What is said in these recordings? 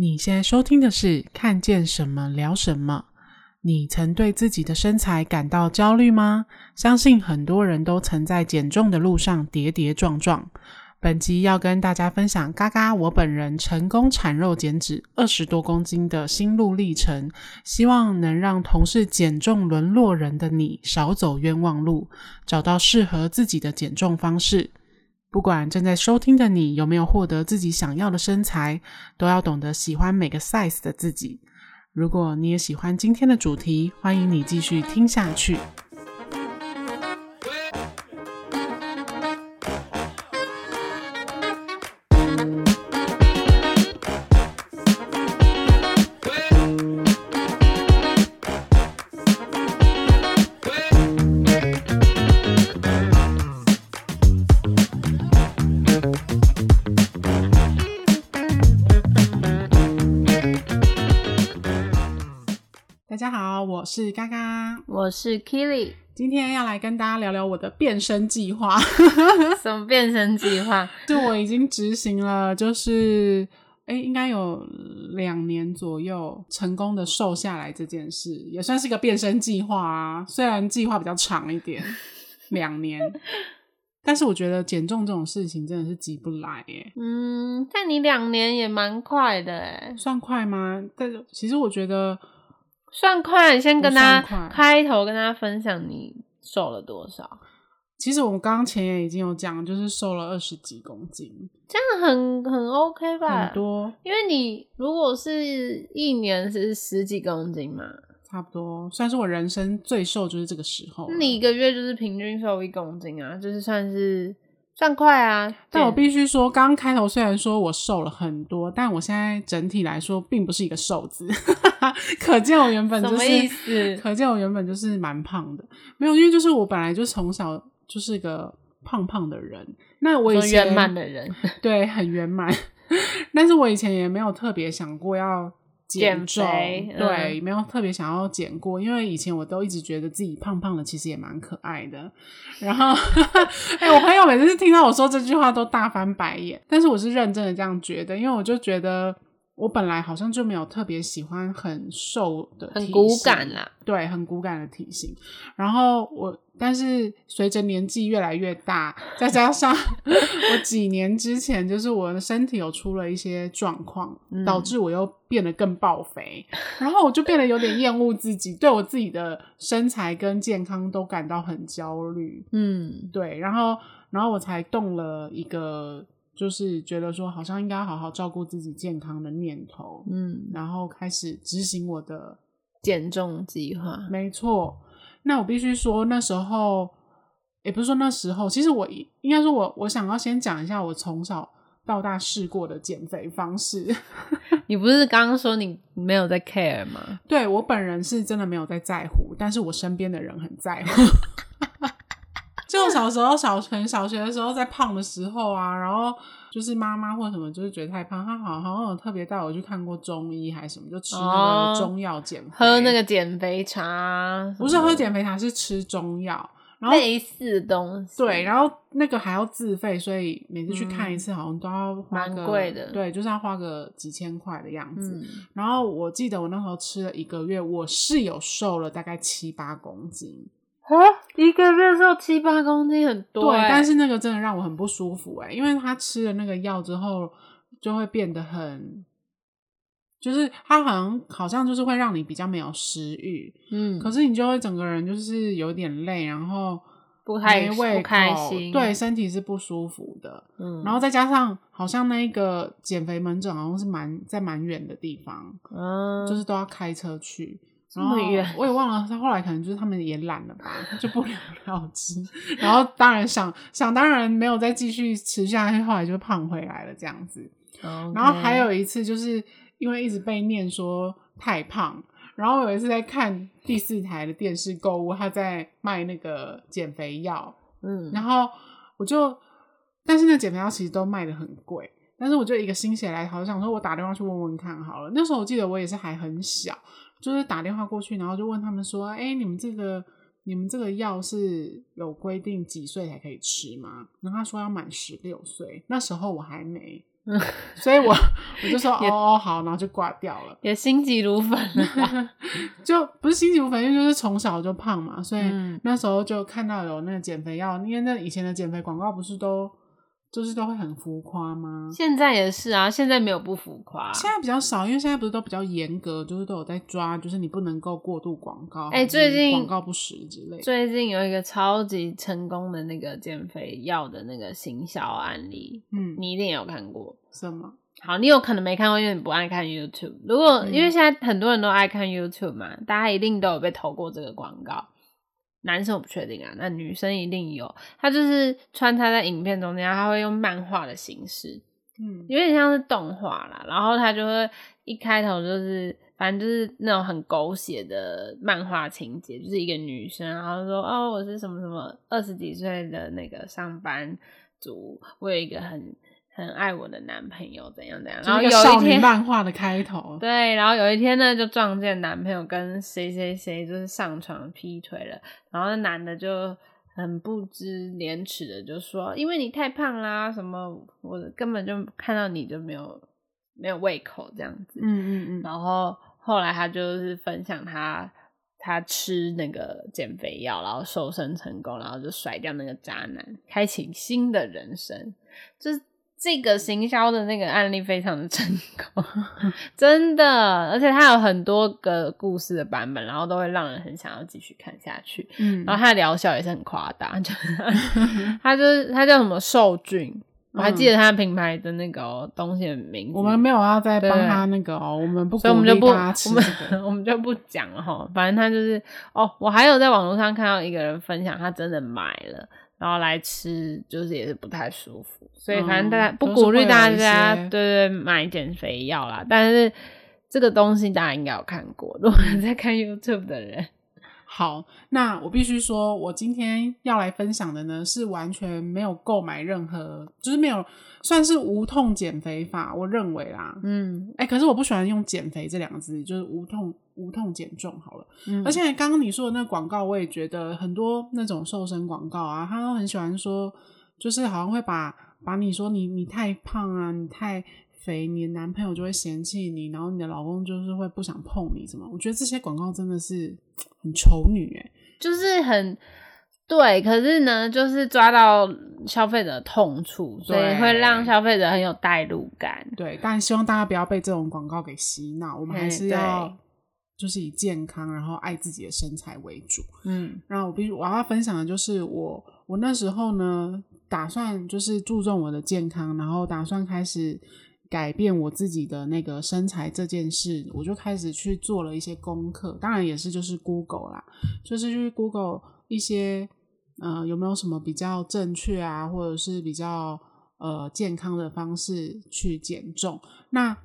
你现在收听的是《看见什么聊什么》。你曾对自己的身材感到焦虑吗？相信很多人都曾在减重的路上跌跌撞撞。本集要跟大家分享嘎嘎我本人成功产肉减脂二十多公斤的心路历程，希望能让同是减重沦落人的你少走冤枉路，找到适合自己的减重方式。不管正在收听的你有没有获得自己想要的身材，都要懂得喜欢每个 size 的自己。如果你也喜欢今天的主题，欢迎你继续听下去。是嘎嘎，我是 Kili，今天要来跟大家聊聊我的变身计划。什么变身计划？就我已经执行了，就是哎、欸，应该有两年左右，成功的瘦下来这件事，也算是个变身计划啊。虽然计划比较长一点，两年，但是我觉得减重这种事情真的是急不来耶。嗯，但你两年也蛮快的哎，算快吗？但是其实我觉得。算快，你先跟他开头跟大家分享你瘦了多少。其实我们刚刚前也已经有讲，就是瘦了二十几公斤，这样很很 OK 吧？很多，因为你如果是一年是十几公斤嘛，差不多，算是我人生最瘦就是这个时候。你一个月就是平均瘦一公斤啊，就是算是。算快啊！但我必须说，刚开头虽然说我瘦了很多，但我现在整体来说并不是一个瘦子，可见我原本就是？可见我原本就是蛮胖的。没有，因为就是我本来就从小就是一个胖胖的人。那我以前圆满的人，对，很圆满。但是我以前也没有特别想过要。减重，对，没有特别想要减过，因为以前我都一直觉得自己胖胖的，其实也蛮可爱的。然后，哎、欸，我朋友每次听到我说这句话都大翻白眼，但是我是认真的这样觉得，因为我就觉得。我本来好像就没有特别喜欢很瘦的体型，很骨感啦，对，很骨感的体型。然后我，但是随着年纪越来越大，再加上 我几年之前就是我的身体有出了一些状况，嗯、导致我又变得更爆肥，然后我就变得有点厌恶自己，对我自己的身材跟健康都感到很焦虑。嗯，对，然后，然后我才动了一个。就是觉得说，好像应该好好照顾自己健康的念头，嗯，然后开始执行我的减重计划。没错，那我必须说，那时候也不是说那时候，其实我应该说我，我我想要先讲一下我从小到大试过的减肥方式。你不是刚刚说你没有在 care 吗？对，我本人是真的没有在在乎，但是我身边的人很在乎。就小时候小很小学的时候，在胖的时候啊，然后就是妈妈或什么，就是觉得太胖，她好像有特别带我去看过中医还是什么，就吃那个中药减肥，喝那个减肥茶，不是喝减肥茶，是吃中药，然后类似的东西，对，然后那个还要自费，所以每次去看一次好像都要花个蛮贵的，对，就是要花个几千块的样子。然后我记得我那时候吃了一个月，我是有瘦了大概七八公斤。啊，一个月瘦七八公斤很多，欸，对，但是那个真的让我很不舒服哎，欸，因为他吃了那个药之后，就会变得很，就是他好像好像就是会让你比较没有食欲，嗯，可是你就会整个人就是有点累，然后不太不开心，对，身体是不舒服的，嗯，然后再加上好像那个减肥门诊好像是蛮在蛮远的地方，嗯，就是都要开车去。然后我也忘了，他后来可能就是他们也懒了吧，就不了了之。然后当然想想当然没有再继续吃下去，后来就胖回来了这样子。然后还有一次就是因为一直被念说太胖，然后有一次在看第四台的电视购物，他在卖那个减肥药，嗯，然后我就，但是那减肥药其实都卖的很贵，但是我就一个心血来潮，想说我打电话去问问看好了。那时候我记得我也是还很小。就是打电话过去，然后就问他们说：“哎、欸，你们这个你们这个药是有规定几岁才可以吃吗？”然后他说要满十六岁，那时候我还没，嗯，所以我我就说 哦哦好，然后就挂掉了，也心急如焚了，就不是心急如焚，因为就是从小就胖嘛，所以那时候就看到有那个减肥药，因为那以前的减肥广告不是都。就是都会很浮夸吗？现在也是啊，现在没有不浮夸。现在比较少，因为现在不是都比较严格，就是都有在抓，就是你不能够过度广告。哎、欸，最近广告不实之类。最近有一个超级成功的那个减肥药的那个行销案例，嗯，你一定有看过。什么？好，你有可能没看过，因为你不爱看 YouTube。如果、嗯、因为现在很多人都爱看 YouTube 嘛，大家一定都有被投过这个广告。男生我不确定啊，那女生一定有。他就是穿插在影片中间，他会用漫画的形式，嗯，有点像是动画啦。然后他就会一开头就是，反正就是那种很狗血的漫画情节，就是一个女生，然后说：“哦，我是什么什么二十几岁的那个上班族，我有一个很。”很爱我的男朋友怎样怎样，然后有一天漫画的开头，对，然后有一天呢，就撞见男朋友跟谁谁谁就是上床劈腿了，然后那男的就很不知廉耻的就说，因为你太胖啦，什么我根本就看到你就没有没有胃口这样子，嗯嗯嗯，然后后来他就是分享他他吃那个减肥药，然后瘦身成功，然后就甩掉那个渣男，开启新的人生，就是。这个行销的那个案例非常的成功，真的，而且它有很多个故事的版本，然后都会让人很想要继续看下去。嗯，然后它的疗效也是很夸大，就 它就是它叫什么瘦菌，嗯、我还记得它品牌的那个、喔、东西的名字。我们没有要再帮他那个哦、喔，我们不，所以我们就不，我们 我们就不讲了哈。反正他就是哦，我还有在网络上看到一个人分享，他真的买了。然后来吃，就是也是不太舒服，所以反正大家不鼓励大家、嗯、对对买减肥药啦。但是这个东西大家应该有看过，如果在看 YouTube 的人。好，那我必须说，我今天要来分享的呢，是完全没有购买任何，就是没有算是无痛减肥法，我认为啦，嗯，哎、欸，可是我不喜欢用减肥这两个字，就是无痛无痛减重好了。嗯，而且刚刚你说的那个广告，我也觉得很多那种瘦身广告啊，他都很喜欢说，就是好像会把把你说你你太胖啊，你太。肥，你的男朋友就会嫌弃你，然后你的老公就是会不想碰你，什么？我觉得这些广告真的是很丑女哎，就是很对，可是呢，就是抓到消费者的痛处，所以会让消费者很有代入感。对，但希望大家不要被这种广告给洗脑，我们还是要就是以健康，然后爱自己的身材为主。嗯，然后我必须我要分享的就是我我那时候呢，打算就是注重我的健康，然后打算开始。改变我自己的那个身材这件事，我就开始去做了一些功课，当然也是就是 Google 啦，就是去 Google 一些呃有没有什么比较正确啊，或者是比较呃健康的方式去减重。那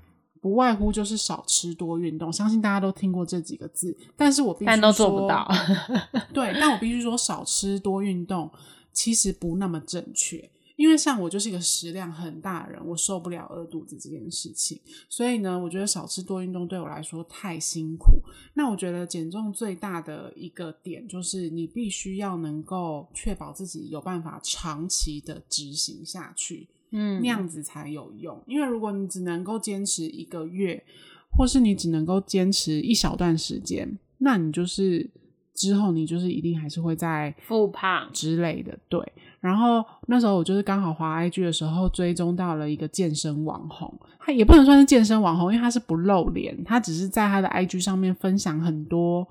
不外乎就是少吃多运动，相信大家都听过这几个字，但是我必须说，但都做不到。对，但我必须说少吃多运动其实不那么正确。因为像我就是一个食量很大的人，我受不了饿肚子这件事情，所以呢，我觉得少吃多运动对我来说太辛苦。那我觉得减重最大的一个点就是你必须要能够确保自己有办法长期的执行下去，嗯，那样子才有用。因为如果你只能够坚持一个月，或是你只能够坚持一小段时间，那你就是之后你就是一定还是会在复胖之类的，对。然后那时候我就是刚好滑 IG 的时候追踪到了一个健身网红，他也不能算是健身网红，因为他是不露脸，他只是在他的 IG 上面分享很多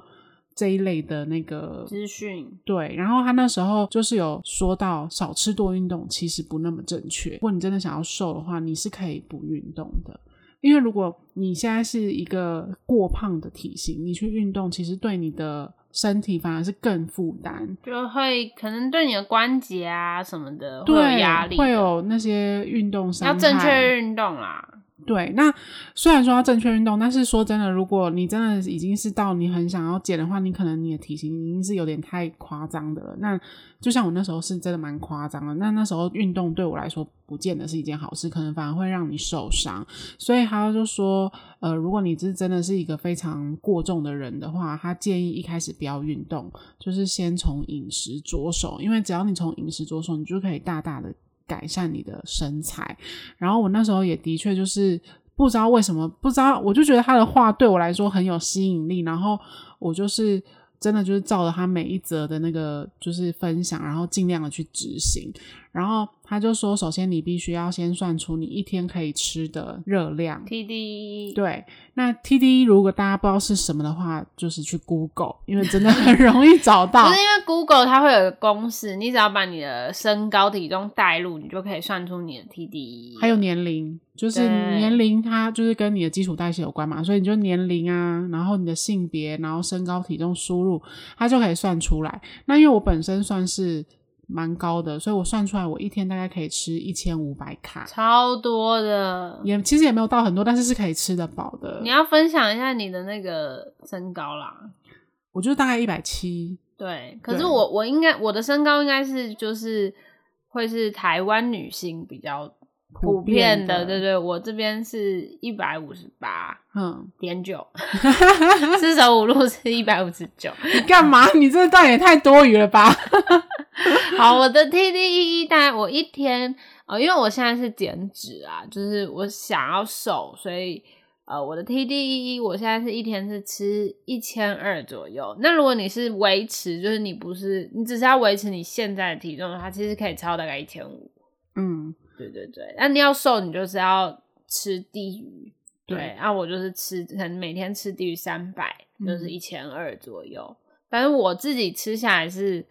这一类的那个资讯。对，然后他那时候就是有说到少吃多运动其实不那么正确，如果你真的想要瘦的话，你是可以不运动的，因为如果你现在是一个过胖的体型，你去运动其实对你的。身体反而是更负担，就会可能对你的关节啊什么的会有压力，会有那些运动伤害。要正确运动啦。对，那虽然说要正确运动，但是说真的，如果你真的已经是到你很想要减的话，你可能你的体型已经是有点太夸张的了。那就像我那时候是真的蛮夸张的，那那时候运动对我来说不见得是一件好事，可能反而会让你受伤。所以他就说，呃，如果你是真的是一个非常过重的人的话，他建议一开始不要运动，就是先从饮食着手，因为只要你从饮食着手，你就可以大大的。改善你的身材。然后我那时候也的确就是不知道为什么，不知道我就觉得他的话对我来说很有吸引力，然后我就是。真的就是照着他每一则的那个就是分享，然后尽量的去执行。然后他就说，首先你必须要先算出你一天可以吃的热量。TDEE。对，那 TDEE 如果大家不知道是什么的话，就是去 Google，因为真的很容易找到。不是因为 Google 它会有个公式，你只要把你的身高体重带入，你就可以算出你的 TDEE。还有年龄。就是年龄，它就是跟你的基础代谢有关嘛，所以你就年龄啊，然后你的性别，然后身高体重输入，它就可以算出来。那因为我本身算是蛮高的，所以我算出来我一天大概可以吃一千五百卡，超多的。也其实也没有到很多，但是是可以吃得饱的。你要分享一下你的那个身高啦，我就大概一百七。对，可是我我应该我的身高应该是就是会是台湾女性比较。普遍的，对对，我这边是一百五十八，嗯，点九，四舍五入是一百五十九。你干嘛？你这段也太多余了吧？好，我的 TDEE 大概我一天，呃，因为我现在是减脂啊，就是我想要瘦，所以呃，我的 TDEE 我现在是一天是吃一千二左右。那如果你是维持，就是你不是你只是要维持你现在的体重的话，其实可以超大概一千五。嗯。对对对，那你要瘦，你就是要吃低于对，那啊，我就是吃，可能每天吃低于三百，就是一千二左右。反正我自己吃下来是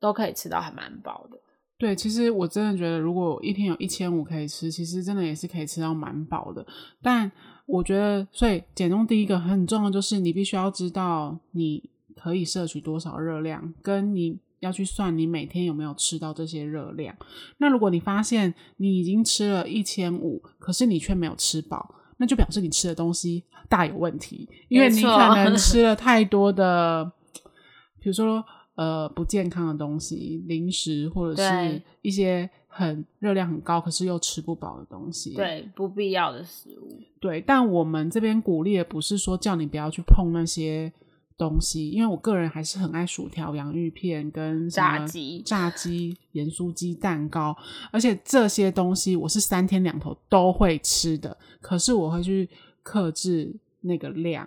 都可以吃到还蛮饱的。对，其实我真的觉得，如果一天有一千五可以吃，其实真的也是可以吃到蛮饱的。但我觉得，所以减重第一个很重要，就是你必须要知道你可以摄取多少热量，跟你。要去算你每天有没有吃到这些热量。那如果你发现你已经吃了一千五，可是你却没有吃饱，那就表示你吃的东西大有问题，因为你可能 吃了太多的，比如说呃不健康的东西，零食或者是一些很热量很高可是又吃不饱的东西，对，不必要的食物。对，但我们这边鼓励的不是说叫你不要去碰那些。东西，因为我个人还是很爱薯条、洋芋片跟炸鸡、炸鸡、盐酥鸡、蛋糕，而且这些东西我是三天两头都会吃的。可是我会去克制那个量，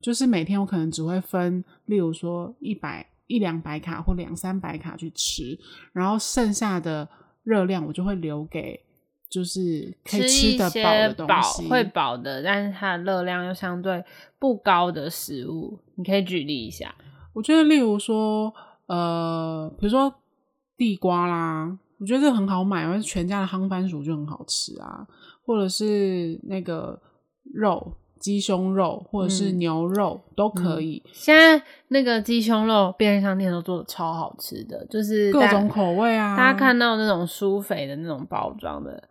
就是每天我可能只会分，例如说一百一两百卡或两三百卡去吃，然后剩下的热量我就会留给。就是可以吃的饱的东西，会饱的，但是它的热量又相对不高的食物，你可以举例一下。我觉得，例如说，呃，比如说地瓜啦，我觉得这很好买，因为全家的夯番薯就很好吃啊，或者是那个肉，鸡胸肉或者是牛肉、嗯、都可以。现在那个鸡胸肉便利商店都做的超好吃的，就是各种口味啊。大家看到那种酥肥的那种包装的。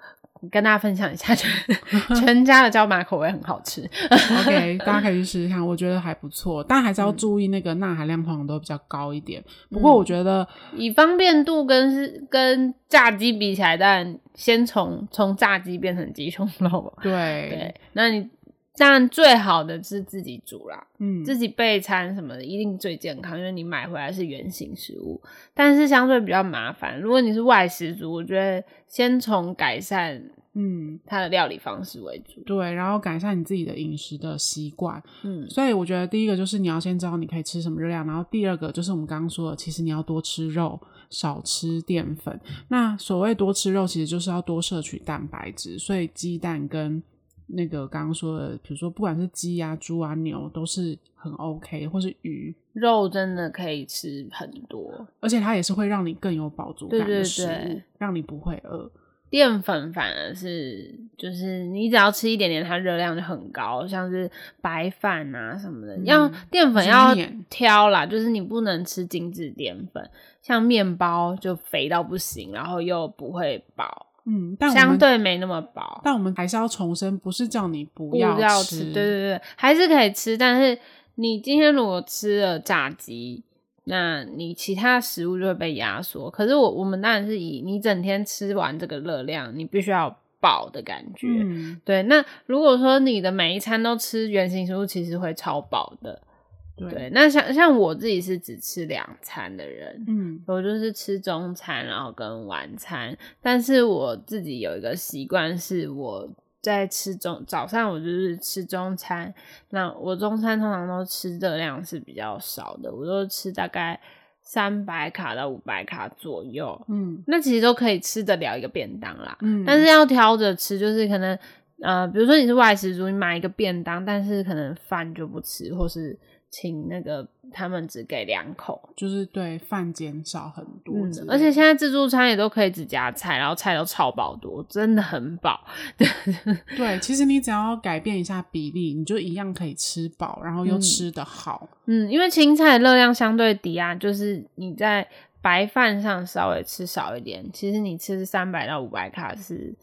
跟大家分享一下，全家的椒麻口味很好吃。OK，大家可以去试试看，我觉得还不错，但还是要注意那个钠含量通常都比较高一点。不过我觉得、嗯、以方便度跟跟炸鸡比起来，但先从从炸鸡变成鸡胸肉。对对，那你当然最好的是自己煮啦，嗯，自己备餐什么的一定最健康，因为你买回来是原形食物，但是相对比较麻烦。如果你是外食族，我觉得先从改善。嗯，它的料理方式为主，对，然后改善你自己的饮食的习惯。嗯，所以我觉得第一个就是你要先知道你可以吃什么热量，然后第二个就是我们刚刚说的，其实你要多吃肉，少吃淀粉。那所谓多吃肉，其实就是要多摄取蛋白质。所以鸡蛋跟那个刚刚说的，比如说不管是鸡啊、猪啊、牛，都是很 OK，或是鱼肉真的可以吃很多，而且它也是会让你更有饱足感的食物，对对对，让你不会饿。淀粉反而是，就是你只要吃一点点，它热量就很高，像是白饭啊什么的。嗯、要淀粉要挑啦，就是你不能吃精致淀粉，像面包就肥到不行，然后又不会饱，嗯，但相对没那么饱。但我们还是要重申，不是叫你不要吃，要吃，对对对，还是可以吃，但是你今天如果吃了炸鸡。那你其他食物就会被压缩，可是我我们当然是以你整天吃完这个热量，你必须要饱的感觉。嗯，对。那如果说你的每一餐都吃圆形食物，其实会超饱的。对，对，那像像我自己是只吃两餐的人，嗯，我就是吃中餐，然后跟晚餐。但是我自己有一个习惯，是我在吃中早上，我就是吃中餐。那我中餐通常都吃的量是比较少的，我都吃大概三百卡到五百卡左右。嗯，那其实都可以吃得了一个便当啦。嗯，但是要挑着吃，就是可能呃，比如说你是外食族，你买一个便当，但是可能饭就不吃，或是。请那个他们只给两口，就是对饭减少很多，嗯，而且现在自助餐也都可以只加菜，然后菜都超饱多，真的很饱。对，其实你只要改变一下比例，你就一样可以吃饱，然后又吃得好。嗯，嗯，因为青菜的热量相对低啊，就是你在白饭上稍微吃少一点，其实你吃三百到五百卡是。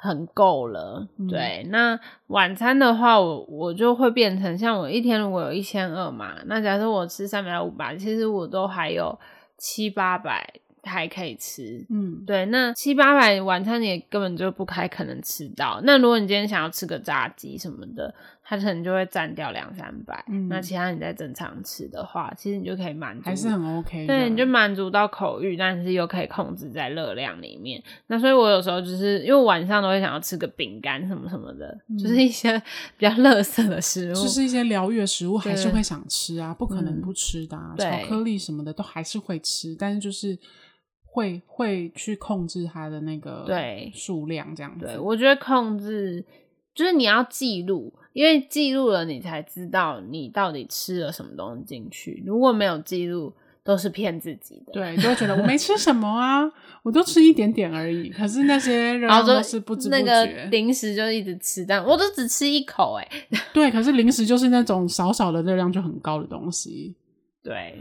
很够了，对。嗯、那晚餐的话，我我就会变成像我一天如果有一千二嘛，那假设我吃三百到五百，其实我都还有七八百还可以吃。嗯，对。那七八百晚餐你也根本就不太可能吃到。那如果你今天想要吃个炸鸡什么的。它可能就会占掉两三百，嗯，那其他你在正常吃的话，其实你就可以满足，还是很 OK。对，你就满足到口欲，但是又可以控制在热量里面。那所以我有时候就是因为晚上都会想要吃个饼干什么什么的，嗯，就是一些 比较乐色的食物，就是一些疗愈的食物，还是会想吃啊，不可能不吃的啊，嗯，巧克力什么的都还是会吃，但是就是会会去控制它的那个对数量这样子。对，我觉得控制就是你要记录。因为记录了，你才知道你到底吃了什么东西进去。如果没有记录，都是骗自己的。对，就会觉得我没吃什么啊，我都吃一点点而已。可是那些人都是不知不觉，那个零食就一直吃，但我都只吃一口哎。对，可是零食就是那种少少的热量就很高的东西。对。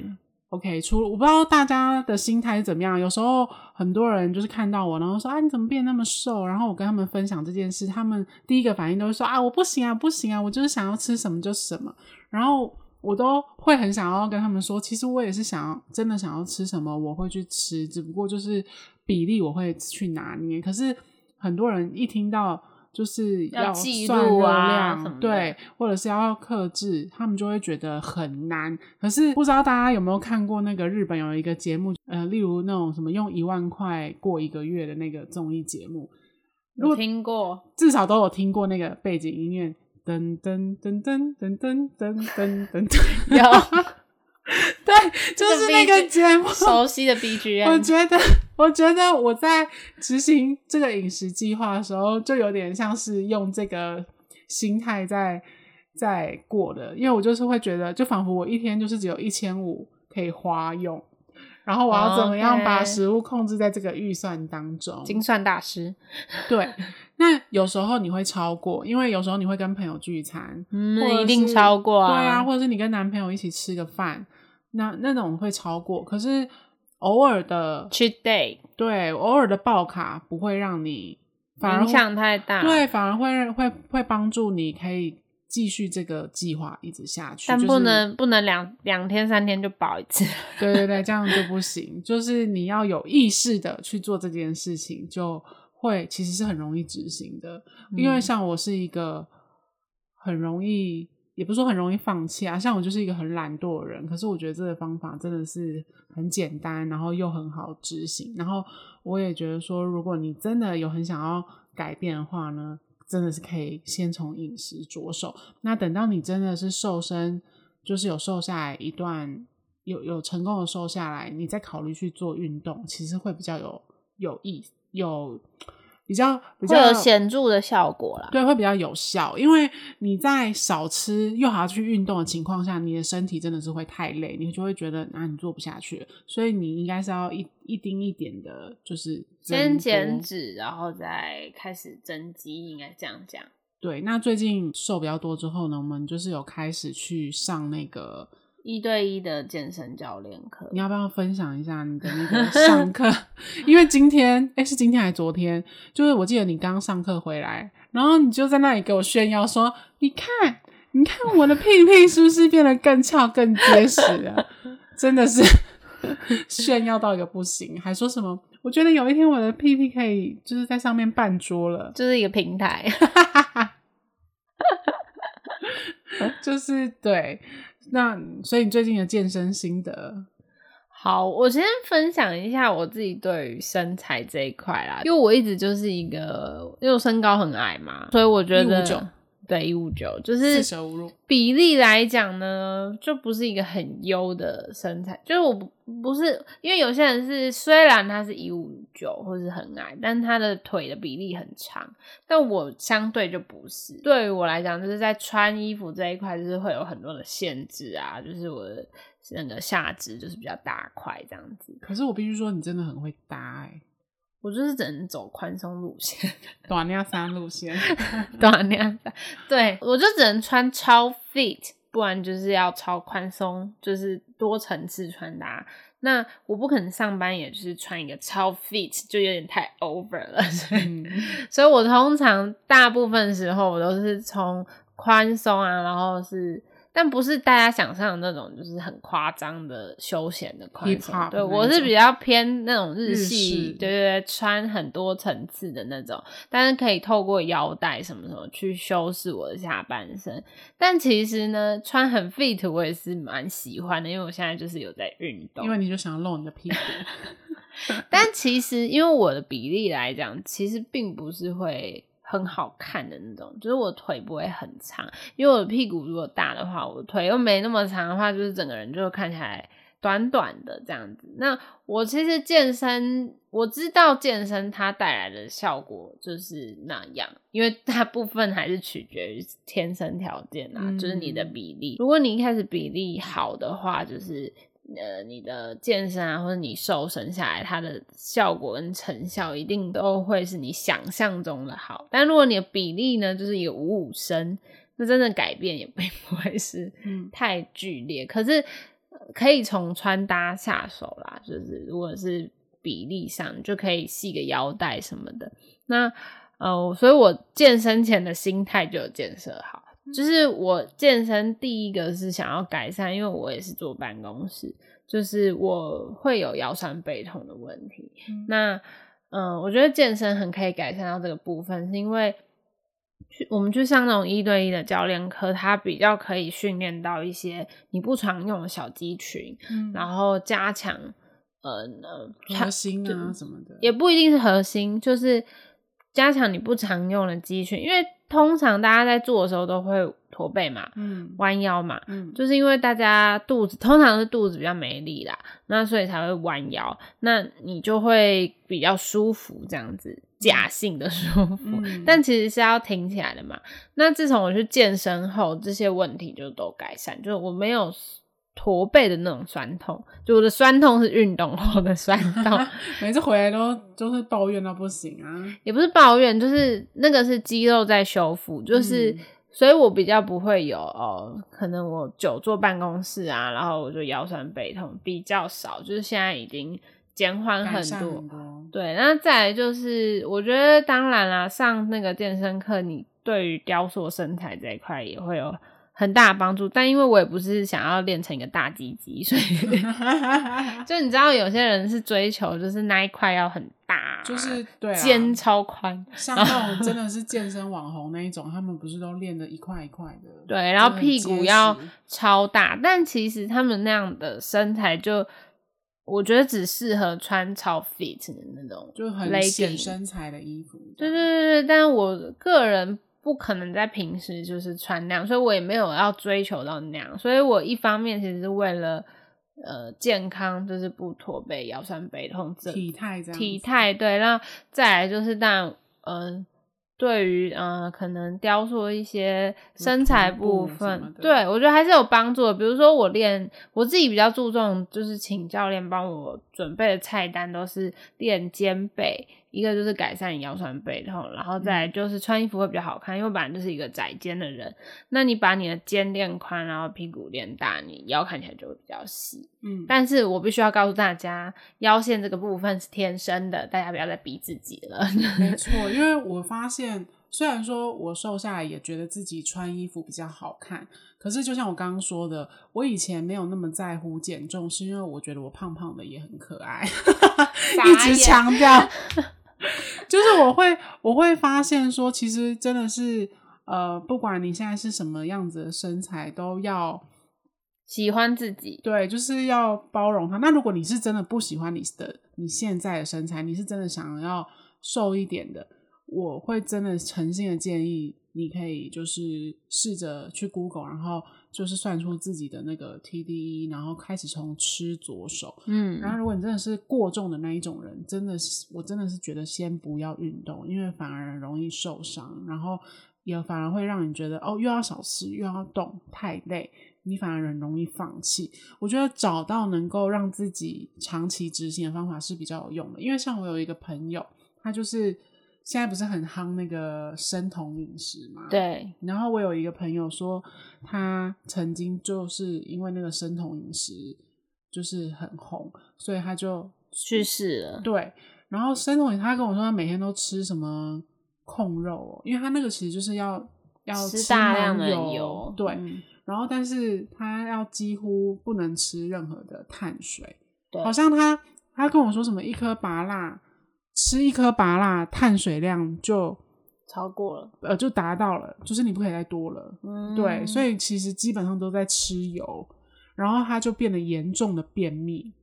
OK，除了我不知道大家的心态是怎么样，有时候很多人就是看到我，然后说啊，你怎么变那么瘦？然后我跟他们分享这件事，他们第一个反应都是说啊，我不行啊，不行啊，我就是想要吃什么就什么。然后我都会很想要跟他们说，其实我也是想要真的想要吃什么，我会去吃，只不过就是比例我会去拿捏。可是很多人一听到。就是要算热量，啊、对，或者是要克制，他们就会觉得很难。可是不知道大家有没有看过那个日本有一个节目，呃，例如那种什么用一万块过一个月的那个综艺节目，我听过，至少都有听过那个背景音乐，噔噔噔噔噔噔噔噔噔噔，有，对，就是那个节目熟悉的 BGM，我觉得。我觉得我在执行这个饮食计划的时候，就有点像是用这个心态在在过的，因为我就是会觉得，就仿佛我一天就是只有一千五可以花用，然后我要怎么样把食物控制在这个预算当中。精算大师，对。那有时候你会超过，因为有时候你会跟朋友聚餐，嗯，一定超过啊，对啊，或者是你跟男朋友一起吃个饭，那那种会超过，可是。偶尔的 cheat day，对，偶尔的爆卡不会让你反而影响太大，对，反而会会会帮助你可以继续这个计划一直下去，但不能、就是、不能两两天三天就饱一次，对对对，这样就不行。就是你要有意识的去做这件事情，就会其实是很容易执行的。嗯、因为像我是一个很容易。也不是说很容易放弃啊，像我就是一个很懒惰的人，可是我觉得这个方法真的是很简单，然后又很好执行。然后我也觉得说，如果你真的有很想要改变的话呢，真的是可以先从饮食着手。那等到你真的是瘦身，就是有瘦下来一段，有有成功的瘦下来，你再考虑去做运动，其实会比较有有意有。比较比较会有显著的效果啦，对，会比较有效，因为你在少吃又还要去运动的情况下，你的身体真的是会太累，你就会觉得啊，你做不下去了，所以你应该是要一一丁一点的，就是先减脂，然后再开始增肌，应该这样讲。对，那最近瘦比较多之后呢，我们就是有开始去上那个。一对一的健身教练课，你要不要分享一下你的那个上课？因为今天，哎、欸，是今天还是昨天？就是我记得你刚上课回来，然后你就在那里给我炫耀说：“你看，你看我的屁屁是不是变得更翘、更结实了？”真的是 炫耀到一个不行，还说什么？我觉得有一天我的屁屁可以就是在上面办桌了，就是一个平台。就是对。那所以你最近的健身心得？好，我先分享一下我自己对于身材这一块啦，因为我一直就是一个，因为我身高很矮嘛，所以我觉得。对，一五九就是比例来讲呢，就不是一个很优的身材。就是我不不是，因为有些人是虽然他是一五九或是很矮，但他的腿的比例很长。但我相对就不是。对于我来讲，就是在穿衣服这一块，就是会有很多的限制啊。就是我的那个下肢就是比较大块这样子。可是我必须说，你真的很会搭欸。我就是只能走宽松路线，短量衫路线，短量衫。对，我就只能穿超 fit，不然就是要超宽松，就是多层次穿搭。那我不可能上班，也就是穿一个超 fit，就有点太 over 了。所以，嗯、所以我通常大部分时候我都是从宽松啊，然后是。但不是大家想象的那种，就是很夸张的休闲的。对，我是比较偏那种日系，对对对，穿很多层次的那种，但是可以透过腰带什么什么去修饰我的下半身。但其实呢，穿很 fit 我也是蛮喜欢的，因为我现在就是有在运动。因为你就想要露你的屁股。但其实因为我的比例来讲，其实并不是会。很好看的那种，就是我腿不会很长，因为我的屁股如果大的话，我腿又没那么长的话，就是整个人就看起来短短的这样子。那我其实健身，我知道健身它带来的效果就是那样，因为大部分还是取决于天生条件啊，就是你的比例。如果你一开始比例好的话，就是。呃，你的健身啊，或者你瘦身下来，它的效果跟成效一定都会是你想象中的好。但如果你的比例呢，就是一个五五身，那真的改变也并不会是太剧烈。嗯、可是可以从穿搭下手啦，就是如果是比例上，就可以系个腰带什么的。那呃，所以我健身前的心态就有建设好。就是我健身第一个是想要改善，因为我也是坐办公室，就是我会有腰酸背痛的问题。嗯、那嗯、呃，我觉得健身很可以改善到这个部分，是因为去我们去上那种一对一的教练课，它比较可以训练到一些你不常用的小肌群，嗯、然后加强呃呃核心啊什么的，也不一定是核心，就是加强你不常用的肌群，因为。通常大家在做的时候都会驼背嘛，嗯，弯腰嘛，嗯，就是因为大家肚子通常是肚子比较没力啦，那所以才会弯腰，那你就会比较舒服这样子，假性的舒服，嗯，但其实是要挺起来的嘛。那自从我去健身后，这些问题就都改善，就是我没有。驼背的那种酸痛，就我的酸痛是运动后的酸 痛，每次回来都就是抱怨到不行啊，也不是抱怨，就是那个是肌肉在修复，就是、嗯、所以我比较不会有哦，可能我久坐办公室啊，然后我就腰酸背痛比较少，就是现在已经减缓很多，很多对，那再来就是我觉得当然啦，上那个健身课，你对于雕塑身材这一块也会有。很大的帮助，但因为我也不是想要练成一个大鸡鸡，所以 就你知道，有些人是追求就是那一块要很大，就是对肩超宽，像那种真的是健身网红那一种，他们不是都练的一块一块的，对，然后屁股要超大，但其实他们那样的身材就我觉得只适合穿超 fit 的那种，就很显身材的衣服。对对对对，但我个人。不可能在平时就是穿那样，所以我也没有要追求到那样。所以我一方面其实是为了呃健康，就是不驼背、腰酸背痛这体态这样体态对。然后再来就是，但嗯。对于呃，可能雕塑一些身材部分，对，我觉得还是有帮助的。比如说我练，我自己比较注重，就是请教练帮我准备的菜单都是练肩背，一个就是改善你腰酸背痛，然后再就是穿衣服会比较好看，因为我本来就是一个窄肩的人。那你把你的肩练宽，然后屁股练大，你腰看起来就会比较细。嗯，但是我必须要告诉大家，腰线这个部分是天生的，大家不要再逼自己了。没 错，因为我发现。虽然说我瘦下来也觉得自己穿衣服比较好看，可是就像我刚刚说的，我以前没有那么在乎减重，是因为我觉得我胖胖的也很可爱，一直强调，就是我会我会发现说，其实真的是呃，不管你现在是什么样子的身材，都要喜欢自己。对，就是要包容它。那如果你是真的不喜欢你的你现在的身材，你是真的想要瘦一点的，我会真的诚心的建议。你可以就是试着去 Google，然后就是算出自己的那个 TDE，然后开始从吃着手。嗯，然后如果你真的是过重的那一种人，真的是我真的是觉得先不要运动，因为反而容易受伤，然后也反而会让你觉得哦，又要少吃又要动，太累，你反而很容易放弃。我觉得找到能够让自己长期执行的方法是比较有用的，因为像我有一个朋友，他就是。现在不是很夯那个生酮饮食嘛？对。然后我有一个朋友说，他曾经就是因为那个生酮饮食就是很红，所以他就去世了。对。然后生酮他跟我说他每天都吃什么控肉，因为他那个其实就是要要吃，吃大量的油。对。嗯。然后，但是他要几乎不能吃任何的碳水。对。好像他他跟我说什么一颗芭乐。吃一颗芭辣，碳水量就超过了，呃，就达到了，就是你不可以再多了。嗯，对，所以其实基本上都在吃油，然后他就变得严重的便秘。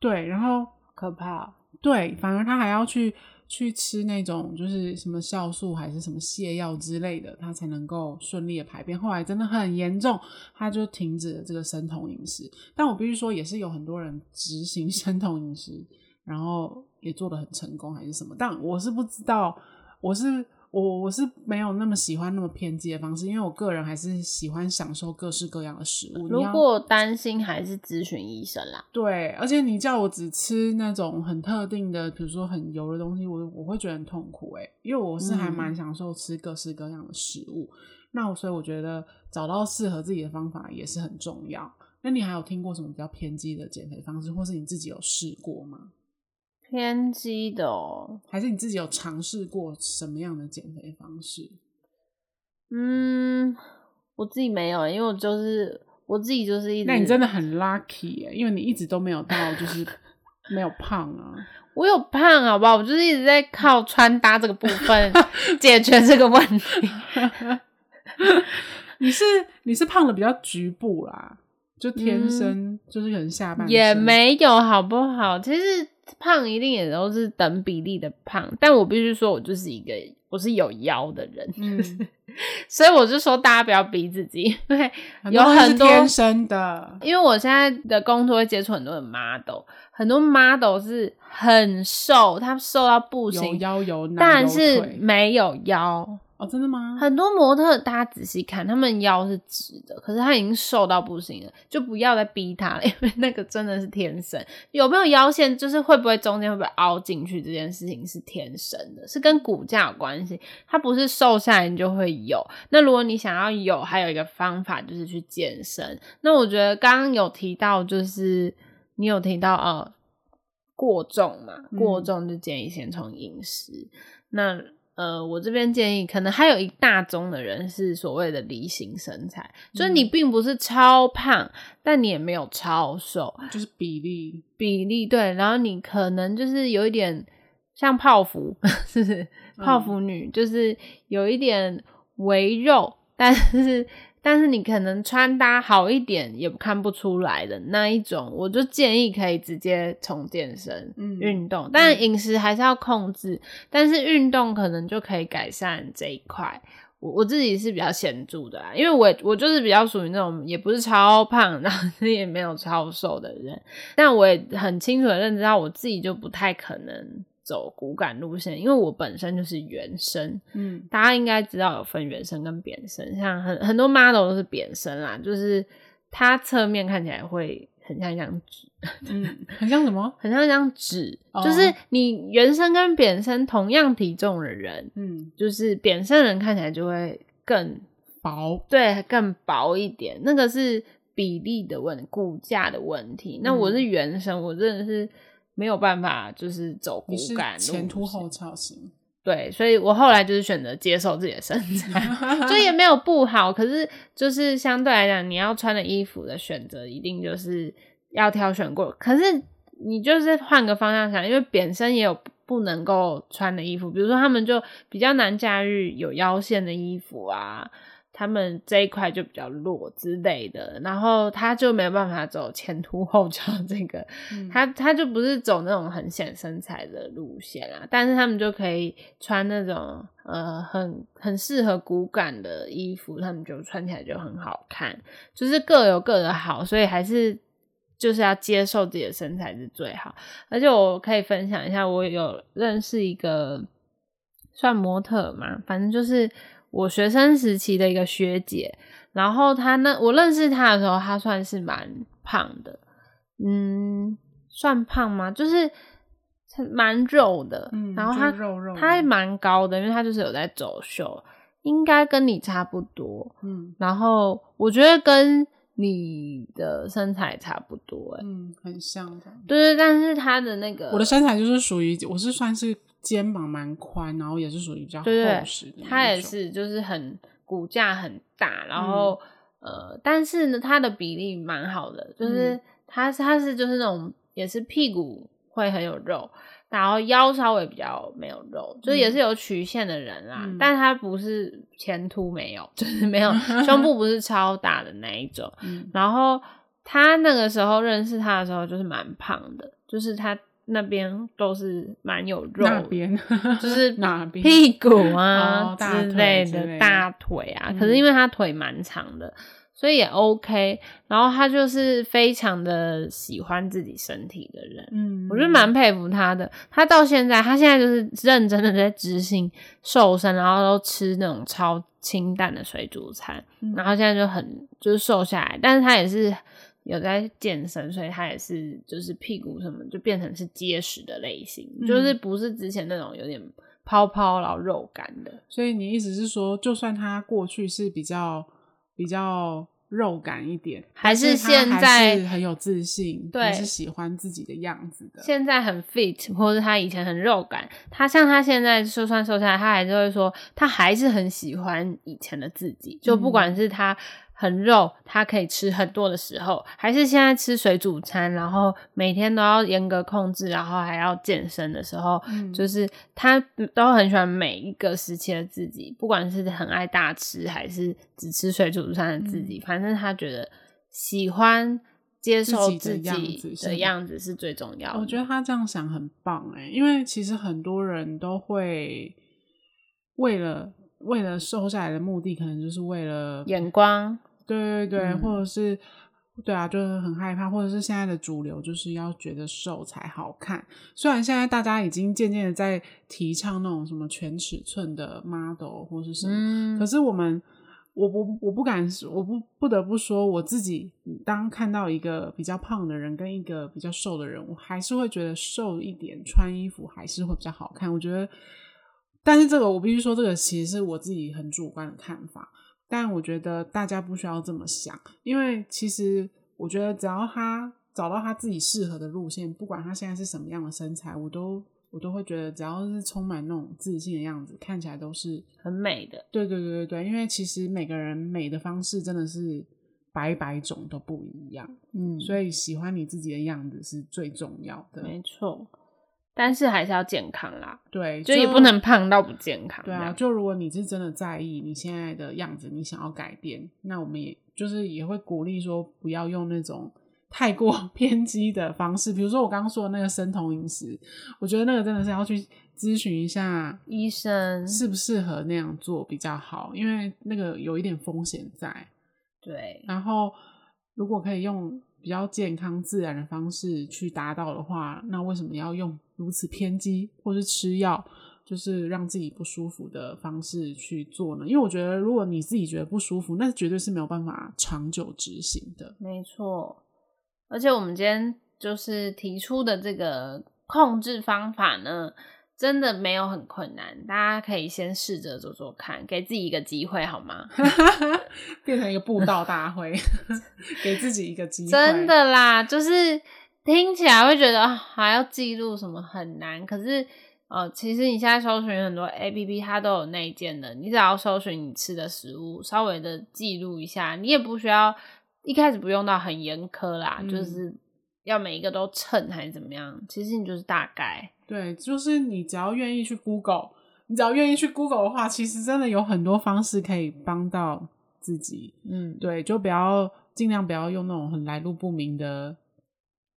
对，然后可怕。对，反而他还要去去吃那种就是什么酵素还是什么泻药之类的，他才能够顺利的排便。后来真的很严重，他就停止了这个生酮饮食。但我必须说，也是有很多人执行生酮饮食，然后。也做得很成功还是什么？但我是不知道，我是我我是没有那么喜欢那么偏激的方式，因为我个人还是喜欢享受各式各样的食物。如果担心，还是咨询医生啦。对，而且你叫我只吃那种很特定的，比如说很油的东西，我我会觉得很痛苦诶，因为我是还蛮享受吃各式各样的食物。嗯、那所以我觉得找到适合自己的方法也是很重要。那你还有听过什么比较偏激的减肥方式，或是你自己有试过吗？偏激的哦，还是你自己有尝试过什么样的减肥方式？嗯，我自己没有，因为我就是我自己就是一直。那你真的很 lucky 耶，因为你一直都没有到，就是 没有胖啊。我有胖，好不好？我就是一直在靠穿搭这个部分 解决这个问题。你是你是胖的比较局部啦，就天生、嗯、就是可能下半身也没有，好不好？其实。胖一定也都是等比例的胖，但我必须说，我就是一个我是有腰的人，嗯、所以我就说大家不要逼自己，因为有很多天生的。因为我现在的工作会接触很多的 model，很多 model 是很瘦，他瘦到不行，有腰有奶，但是没有腰。哦，真的吗？很多模特，大家仔细看，他们腰是直的，可是他已经瘦到不行了，就不要再逼他了，因为那个真的是天生。有没有腰线，就是会不会中间会不会凹进去，这件事情是天生的，是跟骨架有关系。它不是瘦下来你就会有。那如果你想要有，还有一个方法就是去健身。那我觉得刚刚有提到，就是你有提到呃过重嘛，过重就建议先从饮食。那呃，我这边建议，可能还有一大宗的人是所谓的梨形身材，嗯、就是你并不是超胖，但你也没有超瘦，就是比例比例对。然后你可能就是有一点像泡芙，是不是？泡芙女，就是有一点微肉，但是。但是你可能穿搭好一点也看不出来的那一种，我就建议可以直接从健身、嗯、运动，但饮食还是要控制。嗯、但是运动可能就可以改善这一块。我我自己是比较显著的啦，因为我我就是比较属于那种也不是超胖，然后也没有超瘦的人，但我也很清楚的认知到我自己就不太可能。走骨感路线，因为我本身就是圆身，嗯，大家应该知道有分圆身跟扁身，像很很多 model 都是扁身啦，就是它侧面看起来会很像一张纸，嗯，很像什么？很像一张纸，哦、就是你圆身跟扁身同样体重的人，嗯，就是扁身人看起来就会更薄，对，更薄一点，那个是比例的问题，骨架的问题。那我是圆身，我真的是。没有办法，就是走骨感路，前凸后翘型。对，所以我后来就是选择接受自己的身材，就也没有不好。可是就是相对来讲，你要穿的衣服的选择一定就是要挑选过。可是你就是换个方向想，因为扁身也有不能够穿的衣服，比如说他们就比较难驾驭有腰线的衣服啊。他们这一块就比较弱之类的，然后他就没有办法走前凸后翘这个，嗯、他他就不是走那种很显身材的路线啊，但是他们就可以穿那种呃很很适合骨感的衣服，他们就穿起来就很好看，就是各有各的好，所以还是就是要接受自己的身材是最好。而且我可以分享一下，我有认识一个算模特嘛，反正就是。我学生时期的一个学姐，然后她那我认识她的时候，她算是蛮胖的，嗯，算胖吗？就是蛮肉的，嗯，然后她肉肉，她还蛮高的，因为她就是有在走秀，应该跟你差不多，嗯，然后我觉得跟你的身材差不多，欸，嗯，很像的，对对，但是她的那个，我的身材就是属于我是算是。肩膀蛮宽，然后也是属于比较厚实的。他也是，就是很骨架很大，然后、嗯、呃，但是呢，他的比例蛮好的，就是他他是就是那种也是屁股会很有肉，然后腰稍微比较没有肉，就是也是有曲线的人啦。嗯、但他不是前凸没有，就是没有 胸部不是超大的那一种。嗯、然后他那个时候认识他的时候，就是蛮胖的，就是他。那边都是蛮有肉，就是 哪边屁股啊、哦、之类的大腿啊。可是因为他腿蛮长的，嗯、所以也 OK。然后他就是非常的喜欢自己身体的人，嗯，我觉得蛮佩服他的。他到现在，他现在就是认真的在执行瘦身，然后都吃那种超清淡的水煮餐，嗯、然后现在就很就是瘦下来，但是他也是。有在健身，所以他也是就是屁股什么就变成是结实的类型，嗯、就是不是之前那种有点泡泡然后肉感的。所以你意思是说，就算他过去是比较比较肉感一点，还是现在很有自信，对，是喜欢自己的样子的。现在很 fit，或者他以前很肉感，他像他现在就算瘦下来，他还是会说他还是很喜欢以前的自己，就不管是他。很肉，他可以吃很多的时候，还是现在吃水煮餐，然后每天都要严格控制，然后还要健身的时候，嗯、就是他都很喜欢每一个时期的自己，不管是很爱大吃还是只吃水煮餐的自己，嗯、反正他觉得喜欢接受自己的样子是最重要的。我觉得他这样想很棒诶，因为其实很多人都会为了。为了瘦下来的目的，可能就是为了眼光，对对对，嗯、或者是对啊，就是很害怕，或者是现在的主流就是要觉得瘦才好看。虽然现在大家已经渐渐的在提倡那种什么全尺寸的 model 或是什么，嗯、可是我们，我不，我不敢，我不不得不说，我自己当看到一个比较胖的人跟一个比较瘦的人，我还是会觉得瘦一点穿衣服还是会比较好看。我觉得。但是这个我必须说，这个其实是我自己很主观的看法。但我觉得大家不需要这么想，因为其实我觉得只要他找到他自己适合的路线，不管他现在是什么样的身材，我都我都会觉得只要是充满那种自信的样子，看起来都是很美的。对对对对对，因为其实每个人美的方式真的是百百种都不一样，嗯，所以喜欢你自己的样子是最重要的。没错。但是还是要健康啦，对，就也不能胖到不健康。对啊，就如果你是真的在意你现在的样子，你想要改变，那我们也就是也会鼓励说，不要用那种 太过 偏激的方式。比如说我刚刚说的那个生酮饮食，我觉得那个真的是要去咨询一下医生适不适合那样做比较好，因为那个有一点风险在。对，然后如果可以用比较健康自然的方式去达到的话，那为什么要用？如此偏激，或是吃药，就是让自己不舒服的方式去做呢？因为我觉得，如果你自己觉得不舒服，那绝对是没有办法长久执行的。没错，而且我们今天就是提出的这个控制方法呢，真的没有很困难，大家可以先试着做做看，给自己一个机会，好吗？变成一个布道大会，给自己一个机会，真的啦，就是。听起来会觉得还要记录什么很难，可是呃，其实你现在搜寻很多 APP，它都有内建的，你只要搜寻你吃的食物，稍微的记录一下，你也不需要一开始不用到很严苛啦，嗯、就是要每一个都称还是怎么样，其实你就是大概对，就是你只要愿意去 Google，你只要愿意去 Google 的话，其实真的有很多方式可以帮到自己。嗯，对，就不要尽量不要用那种很来路不明的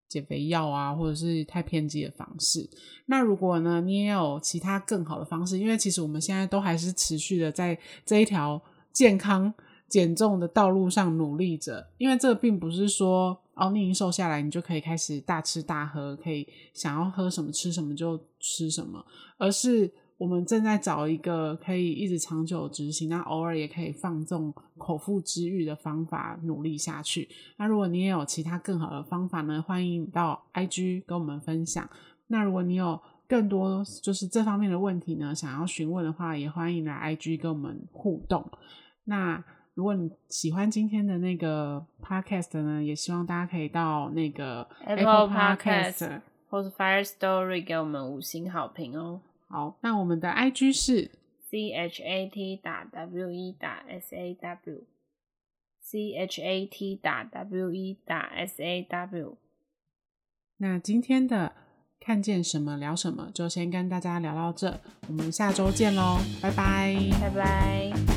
减肥药啊，或者是太偏激的方式。那如果呢，你也有其他更好的方式，因为其实我们现在都还是持续的在这一条健康减重的道路上努力着，因为这并不是说。哦，你已经瘦下来，你就可以开始大吃大喝，可以想要喝什么吃什么就吃什么，而是我们正在找一个可以一直长久执行，那偶尔也可以放纵口腹之欲的方法，努力下去。那如果你也有其他更好的方法呢，欢迎到 IG 跟我们分享。那如果你有更多就是这方面的问题呢，想要询问的话，也欢迎来 IG 跟我们互动。那。如果你喜欢今天的那个 podcast 呢，也希望大家可以到那个 Apple Podcast 或是 Fire Story 给我们五星好评哦。好，那我们的 IG 是 C H A T 打 W E 打 S A W C H A T 打 W E 打 S A W。那今天的看见什么聊什么，就先跟大家聊到这，我们下周见喽，拜拜，拜拜。